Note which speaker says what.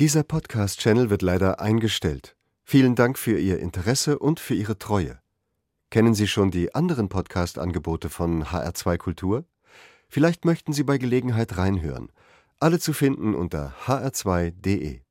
Speaker 1: Dieser Podcast-Channel wird leider eingestellt. Vielen Dank für Ihr Interesse und für Ihre Treue. Kennen Sie schon die anderen Podcast-Angebote von HR2 Kultur? Vielleicht möchten Sie bei Gelegenheit reinhören. Alle zu finden unter hr2.de.